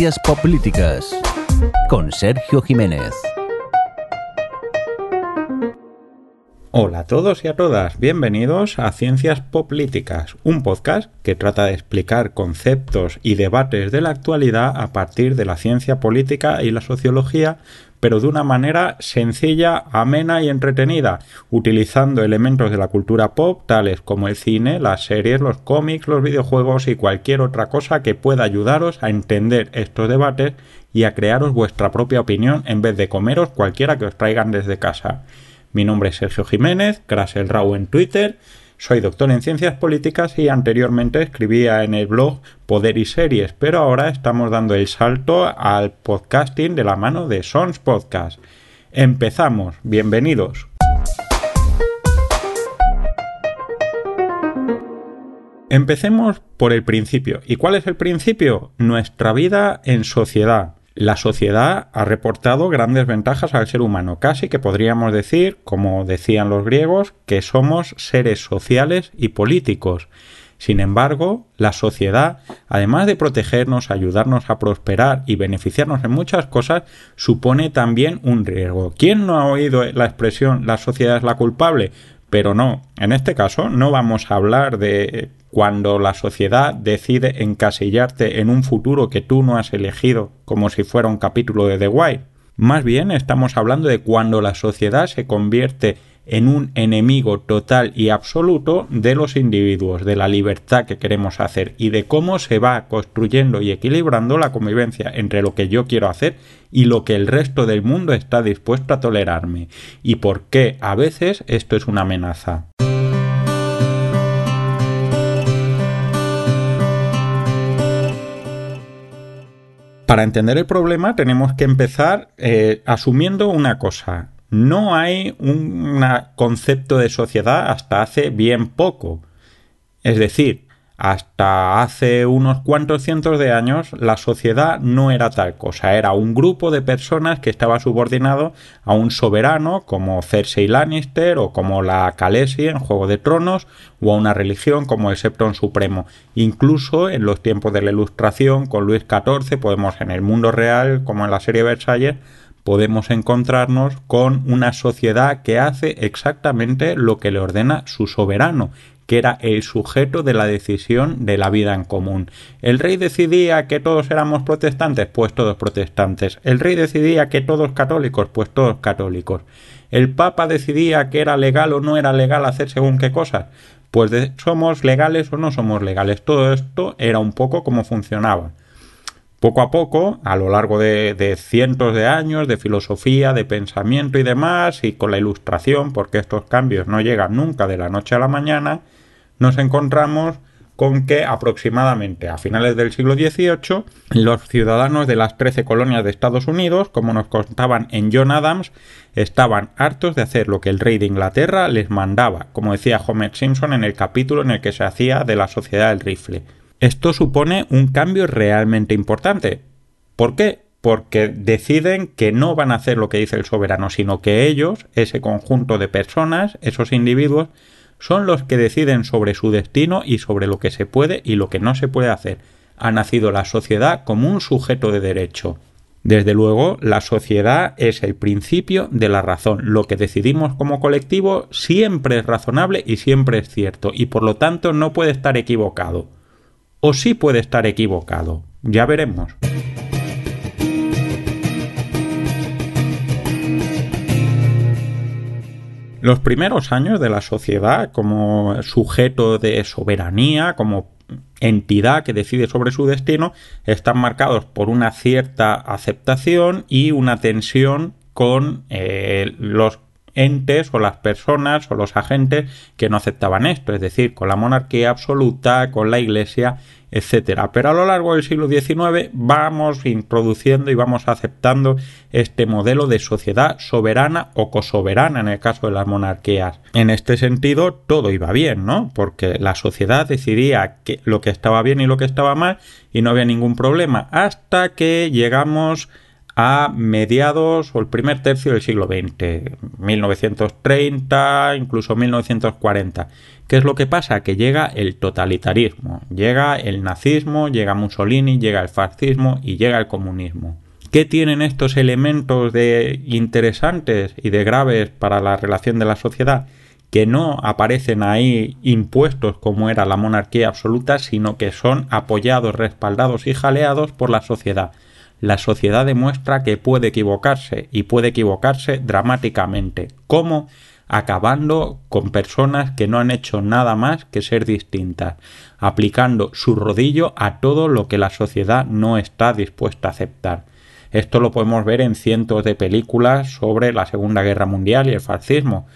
Ciencias Políticas con Sergio Jiménez. Hola a todos y a todas, bienvenidos a Ciencias Políticas, un podcast que trata de explicar conceptos y debates de la actualidad a partir de la ciencia política y la sociología, pero de una manera sencilla, amena y entretenida, utilizando elementos de la cultura pop tales como el cine, las series, los cómics, los videojuegos y cualquier otra cosa que pueda ayudaros a entender estos debates y a crearos vuestra propia opinión en vez de comeros cualquiera que os traigan desde casa. Mi nombre es Sergio Jiménez, Rau en Twitter. Soy doctor en ciencias políticas y anteriormente escribía en el blog Poder y Series, pero ahora estamos dando el salto al podcasting de la mano de Sons Podcast. Empezamos, bienvenidos. Empecemos por el principio. ¿Y cuál es el principio? Nuestra vida en sociedad. La sociedad ha reportado grandes ventajas al ser humano, casi que podríamos decir, como decían los griegos, que somos seres sociales y políticos. Sin embargo, la sociedad, además de protegernos, ayudarnos a prosperar y beneficiarnos en muchas cosas, supone también un riesgo. ¿Quién no ha oído la expresión la sociedad es la culpable? Pero no, en este caso no vamos a hablar de cuando la sociedad decide encasillarte en un futuro que tú no has elegido como si fuera un capítulo de The Wire. Más bien estamos hablando de cuando la sociedad se convierte en un enemigo total y absoluto de los individuos, de la libertad que queremos hacer y de cómo se va construyendo y equilibrando la convivencia entre lo que yo quiero hacer y lo que el resto del mundo está dispuesto a tolerarme y por qué a veces esto es una amenaza. Para entender el problema tenemos que empezar eh, asumiendo una cosa. No hay un concepto de sociedad hasta hace bien poco. Es decir, hasta hace unos cuantos cientos de años la sociedad no era tal cosa, era un grupo de personas que estaba subordinado a un soberano como Cersei Lannister o como la Khaleesi en Juego de Tronos o a una religión como el Septon Supremo. Incluso en los tiempos de la Ilustración con Luis XIV podemos en el mundo real como en la serie Versalles podemos encontrarnos con una sociedad que hace exactamente lo que le ordena su soberano que era el sujeto de la decisión de la vida en común. El rey decidía que todos éramos protestantes, pues todos protestantes. El rey decidía que todos católicos, pues todos católicos. El papa decidía que era legal o no era legal hacer según qué cosas. Pues somos legales o no somos legales. Todo esto era un poco como funcionaba. Poco a poco, a lo largo de, cientos de años de filosofía, de pensamiento y demás, y con la ilustración, porque estos cambios no llegan nunca de la noche a la mañana, nos encontramos con que aproximadamente a finales del siglo XVIII los ciudadanos de las trece colonias de Estados Unidos, como nos contaban en John Adams, estaban hartos de hacer lo que el rey de Inglaterra les mandaba, como decía Homer Simpson en el capítulo en el que se hacía de la sociedad del rifle. Esto supone un cambio realmente importante. ¿Por qué? Porque deciden que no van a hacer lo que dice el soberano, sino que ellos, ese conjunto de personas, esos individuos, son los que deciden sobre su destino y sobre lo que se puede y lo que no se puede hacer. Ha nacido la sociedad como un sujeto de derecho. Desde luego, la sociedad es el principio de la razón. Lo que decidimos como colectivo siempre es razonable y siempre es cierto, y por lo tanto no puede estar equivocado. O sí puede estar equivocado. Ya veremos. Los primeros años de la sociedad como sujeto de soberanía, como entidad que decide sobre su destino, están marcados por una cierta aceptación y una tensión con eh, los entes o las personas o los agentes que no aceptaban esto, es decir, con la monarquía absoluta, con la Iglesia etcétera. Pero a lo largo del siglo XIX vamos introduciendo y vamos aceptando este modelo de sociedad soberana o cosoberana en el caso de las monarquías. En este sentido, todo iba bien, ¿no? Porque la sociedad decidía que lo que estaba bien y lo que estaba mal y no había ningún problema hasta que llegamos a mediados o el primer tercio del siglo XX, 1930, incluso 1940. ¿Qué es lo que pasa? Que llega el totalitarismo, llega el nazismo, llega Mussolini, llega el fascismo y llega el comunismo. ¿Qué tienen estos elementos de interesantes y de graves para la relación de la sociedad? Que no aparecen ahí impuestos como era la monarquía absoluta, sino que son apoyados, respaldados y jaleados por la sociedad. La sociedad demuestra que puede equivocarse y puede equivocarse dramáticamente. ¿Cómo? acabando con personas que no han hecho nada más que ser distintas, aplicando su rodillo a todo lo que la sociedad no está dispuesta a aceptar. Esto lo podemos ver en cientos de películas sobre la Segunda Guerra Mundial y el fascismo.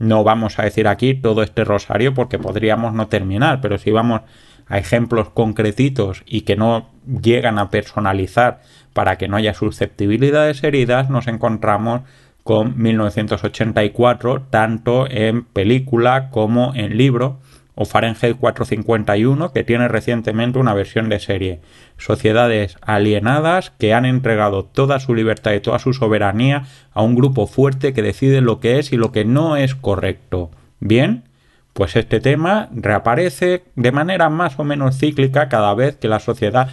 No vamos a decir aquí todo este rosario porque podríamos no terminar, pero si vamos a ejemplos concretitos y que no llegan a personalizar para que no haya susceptibilidades heridas, nos encontramos con 1984 tanto en película como en libro o Fahrenheit 451 que tiene recientemente una versión de serie. Sociedades alienadas que han entregado toda su libertad y toda su soberanía a un grupo fuerte que decide lo que es y lo que no es correcto. Bien, pues este tema reaparece de manera más o menos cíclica cada vez que la sociedad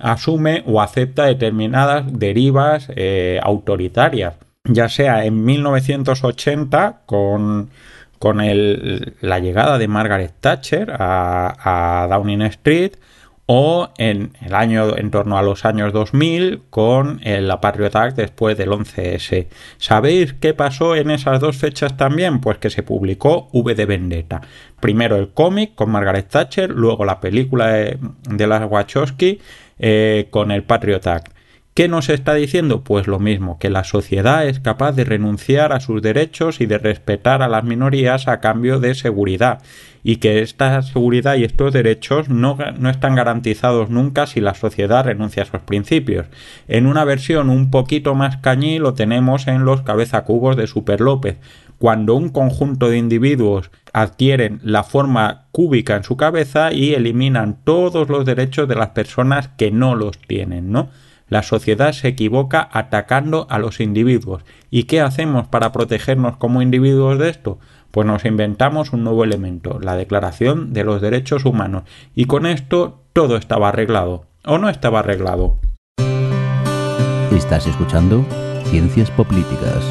asume o acepta determinadas derivas eh, autoritarias ya sea en 1980 con, con el, la llegada de Margaret Thatcher a, Downing Street o en el año en torno a los años 2000 con la Patriot Act después del 11S. ¿Sabéis qué pasó en esas dos fechas también? Pues que se publicó V de Vendetta. Primero el cómic con Margaret Thatcher, luego la película de, las Wachowski eh, con el Patriot Act. ¿Qué nos está diciendo? Pues lo mismo, que la sociedad es capaz de renunciar a sus derechos y de respetar a las minorías a cambio de seguridad y que esta seguridad y estos derechos no, no, están garantizados nunca si la sociedad renuncia a esos principios. En una versión un poquito más cañí lo tenemos en los cabezacubos de Super López. Cuando un conjunto de individuos adquieren la forma cúbica en su cabeza y eliminan todos los derechos de las personas que no los tienen, ¿no? La sociedad se equivoca atacando a los individuos. ¿Y qué hacemos para protegernos como individuos de esto? Pues nos inventamos un nuevo elemento, la Declaración de los Derechos Humanos. Y con esto todo estaba arreglado. ¿O no estaba arreglado? Estás escuchando Ciencias Políticas.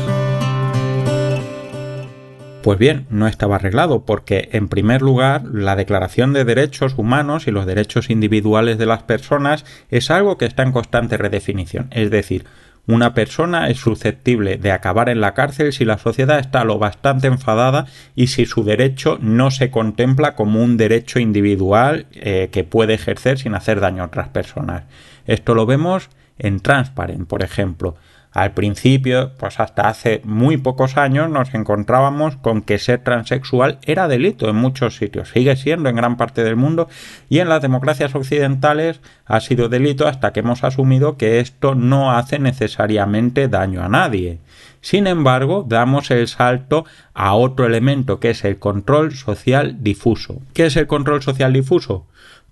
Pues bien, no estaba arreglado porque, en primer lugar, la Declaración de Derechos Humanos y los derechos individuales de las personas es algo que está en constante redefinición. Es decir, una persona es susceptible de acabar en la cárcel si la sociedad está lo bastante enfadada y si su derecho no se contempla como un derecho individual eh, que puede ejercer sin hacer daño a otras personas. Esto lo vemos en Transparent, por ejemplo. Al principio, pues hasta hace muy pocos años nos encontrábamos con que ser transexual era delito en muchos sitios, sigue siendo en gran parte del mundo y en las democracias occidentales ha sido delito hasta que hemos asumido que esto no hace necesariamente daño a nadie. Sin embargo, damos el salto a otro elemento que es el control social difuso. ¿Qué es el control social difuso?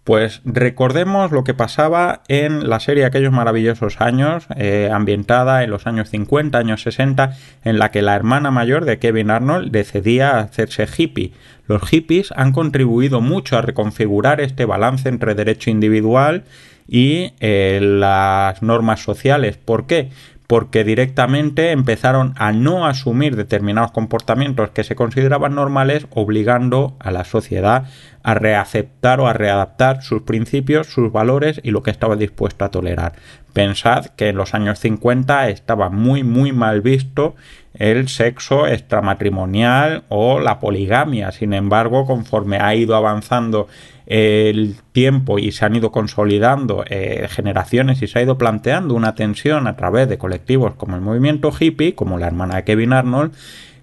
Pues recordemos lo que pasaba en la serie Aquellos maravillosos años, eh, ambientada en los años 50, años 60, en la que la hermana mayor de Kevin Arnold decidía hacerse hippie. Los hippies han contribuido mucho a reconfigurar este balance entre derecho individual y eh, las normas sociales. ¿Por qué? Porque directamente empezaron a no asumir determinados comportamientos que se consideraban normales, obligando a la sociedad a reaceptar o a readaptar sus principios, sus valores y lo que estaba dispuesto a tolerar. Pensad que en los años 50 estaba muy muy mal visto el sexo extramatrimonial o la poligamia. Sin embargo, conforme ha ido avanzando el tiempo y se han ido consolidando eh, generaciones y se ha ido planteando una tensión a través de colectivos como el movimiento hippie, como la hermana de Kevin Arnold,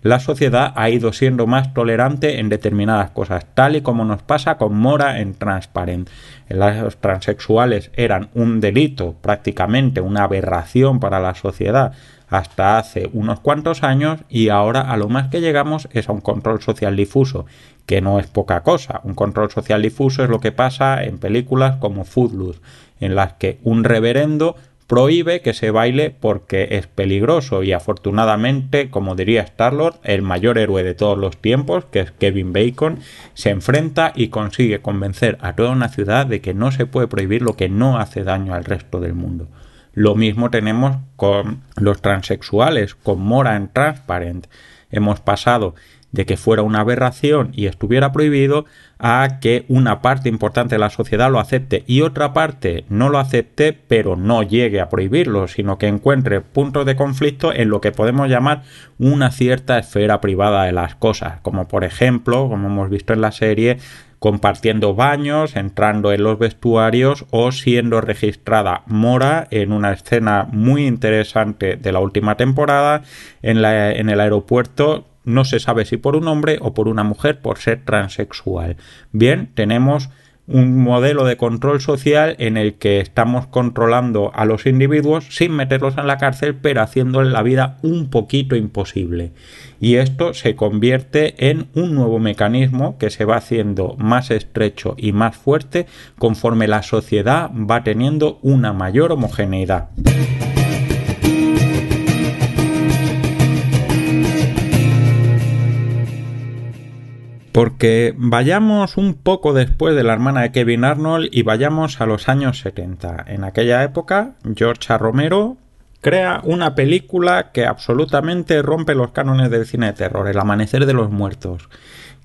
la sociedad ha ido siendo más tolerante en determinadas cosas, tal y como nos pasa con Mora en Transparent. Los transexuales eran un delito, prácticamente una aberración para la sociedad hasta hace unos cuantos años y ahora a lo más que llegamos es a un control social difuso, que no es poca cosa. Un control social difuso es lo que pasa en películas como Footloose, en las que un reverendo prohíbe que se baile porque es peligroso y afortunadamente, como diría Starlord, el mayor héroe de todos los tiempos, que es Kevin Bacon, se enfrenta y consigue convencer a toda una ciudad de que no se puede prohibir lo que no hace daño al resto del mundo. Lo mismo tenemos con los transexuales, con Mora en Transparent. Hemos pasado de que fuera una aberración y estuviera prohibido a que una parte importante de la sociedad lo acepte y otra parte no lo acepte pero no llegue a prohibirlo, sino que encuentre puntos de conflicto en lo que podemos llamar una cierta esfera privada de las cosas, como por ejemplo, como hemos visto en la serie, compartiendo baños, entrando en los vestuarios o siendo registrada Mora en una escena muy interesante de la última temporada en, el aeropuerto no se sabe si por un hombre o por una mujer por ser transexual. Bien, tenemos un modelo de control social en el que estamos controlando a los individuos sin meterlos en la cárcel, pero haciéndole la vida un poquito imposible. Y esto se convierte en un nuevo mecanismo que se va haciendo más estrecho y más fuerte conforme la sociedad va teniendo una mayor homogeneidad. Porque vayamos un poco después de la hermana de Kevin Arnold y vayamos a los años 70. En aquella época, George. Romero crea una película que absolutamente rompe los cánones del cine de terror, El Amanecer de los Muertos,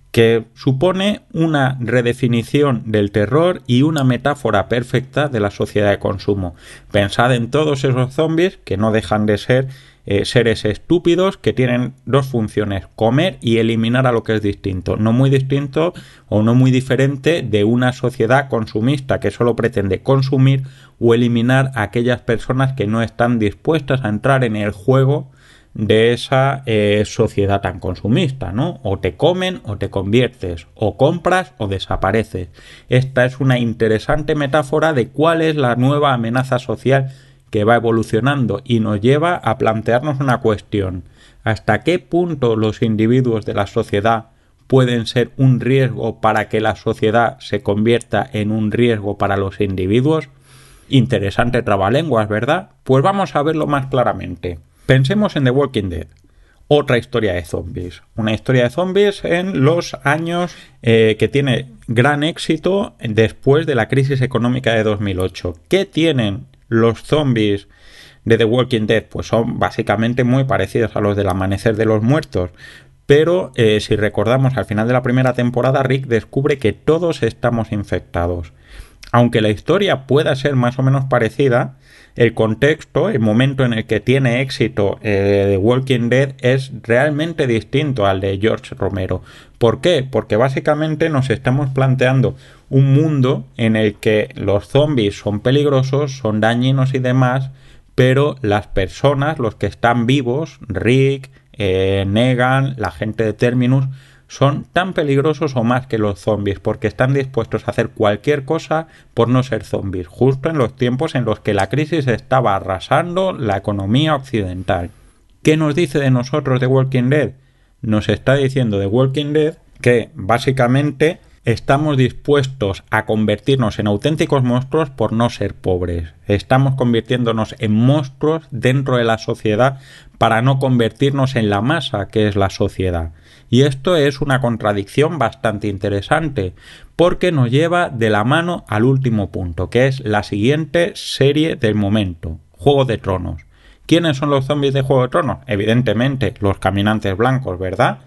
que supone una redefinición del terror y una metáfora perfecta de la sociedad de consumo. Pensad en todos esos zombies que no dejan de ser eh, seres estúpidos que tienen dos funciones, comer y eliminar a lo que es distinto, no muy distinto o no muy diferente de una sociedad consumista que solo pretende consumir o eliminar a aquellas personas que no están dispuestas a entrar en el juego de esa eh, sociedad tan consumista, ¿no? O te comen o te conviertes, o compras o desapareces. Esta es una interesante metáfora de cuál es la nueva amenaza social que va evolucionando y nos lleva a plantearnos una cuestión. ¿Hasta qué punto los individuos de la sociedad pueden ser un riesgo para que la sociedad se convierta en un riesgo para los individuos? Interesante trabalenguas, ¿verdad? Pues vamos a verlo más claramente. Pensemos en The Walking Dead. Otra historia de zombies. Una historia de zombies en los años eh, que tiene gran éxito después de la crisis económica de 2008. ¿Qué tienen los zombies de The Walking Dead pues son básicamente muy parecidos a los del Amanecer de los Muertos. Pero eh, si recordamos al final de la primera temporada, Rick descubre que todos estamos infectados. Aunque la historia pueda ser más o menos parecida, el contexto, el momento en el que tiene éxito eh, The Walking Dead es realmente distinto al de George Romero. ¿Por qué? Porque básicamente nos estamos planteando un mundo en el que los zombies son peligrosos, son dañinos y demás, pero las personas, los que están vivos, Rick, eh, Negan, la gente de Terminus, son tan peligrosos o más que los zombies porque están dispuestos a hacer cualquier cosa por no ser zombies, justo en los tiempos en los que la crisis estaba arrasando la economía occidental. ¿Qué nos dice de nosotros The Walking Dead? Nos está diciendo The Walking Dead que básicamente estamos dispuestos a convertirnos en auténticos monstruos por no ser pobres. Estamos convirtiéndonos en monstruos dentro de la sociedad para no convertirnos en la masa que es la sociedad. Y esto es una contradicción bastante interesante, porque nos lleva de la mano al último punto, que es la siguiente serie del momento, Juego de Tronos. ¿Quiénes son los zombies de Juego de Tronos? Evidentemente, los caminantes blancos, ¿verdad?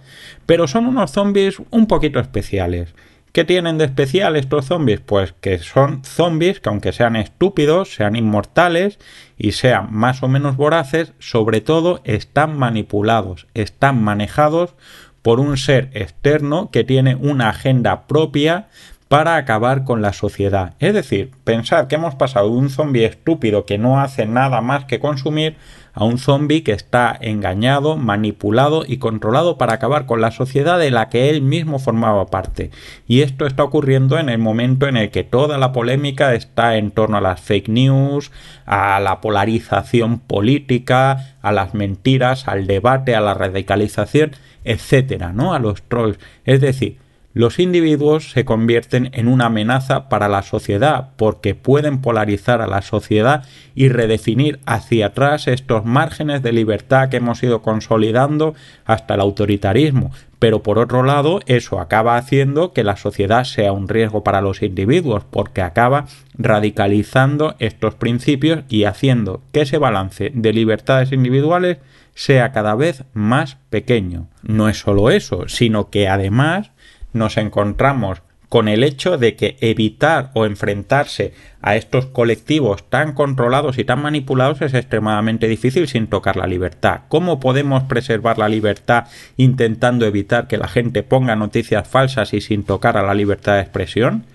Pero son unos zombies un poquito especiales. ¿Qué tienen de especial estos zombies? Pues que son zombies que aunque sean estúpidos, sean inmortales y sean más o menos voraces, sobre todo están manipulados, están manejados por un ser externo que tiene una agenda propia para acabar con la sociedad. Es decir, pensad que hemos pasado de un zombie estúpido que no hace nada más que consumir a un zombie que está engañado, manipulado y controlado para acabar con la sociedad de la que él mismo formaba parte. Y esto está ocurriendo en el momento en el que toda la polémica está en torno a las fake news, a la polarización política, a las mentiras, al debate, a la radicalización, etcétera, ¿no? A los trolls. Es decir, los individuos se convierten en una amenaza para la sociedad porque pueden polarizar a la sociedad y redefinir hacia atrás estos márgenes de libertad que hemos ido consolidando hasta el autoritarismo. Pero por otro lado, eso acaba haciendo que la sociedad sea un riesgo para los individuos porque acaba radicalizando estos principios y haciendo que ese balance de libertades individuales sea cada vez más pequeño. No es solo eso, sino que además nos encontramos con el hecho de que evitar o enfrentarse a estos colectivos tan controlados y tan manipulados es extremadamente difícil sin tocar la libertad. ¿Cómo podemos preservar la libertad intentando evitar que la gente ponga noticias falsas y sin tocar a la libertad de expresión?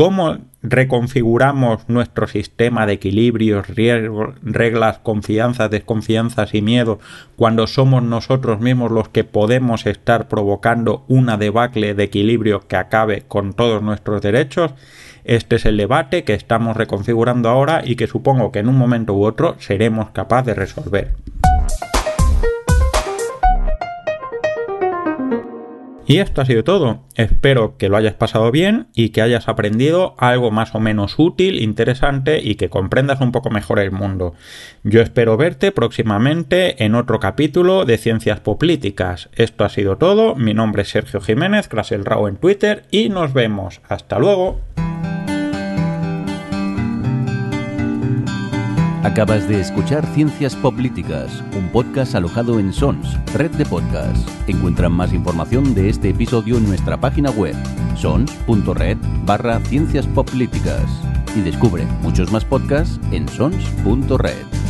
¿Cómo reconfiguramos nuestro sistema de equilibrios, reglas, confianzas, desconfianzas y miedo cuando somos nosotros mismos los que podemos estar provocando una debacle de equilibrio que acabe con todos nuestros derechos? Este es el debate que estamos reconfigurando ahora y que supongo que en un momento u otro seremos capaces de resolver. Y esto ha sido todo. Espero que lo hayas pasado bien y que hayas aprendido algo más o menos útil, interesante y que comprendas un poco mejor el mundo. Yo espero verte próximamente en otro capítulo de Ciencias Políticas. Esto ha sido todo. Mi nombre es Sergio Jiménez, Rao en Twitter y nos vemos. Hasta luego. Acabas de escuchar Ciencias Políticas, un podcast alojado en Sons, red de podcasts. Encuentran más información de este episodio en nuestra página web, sons.red barra ciencias políticas. Y descubre muchos más podcasts en sons.red.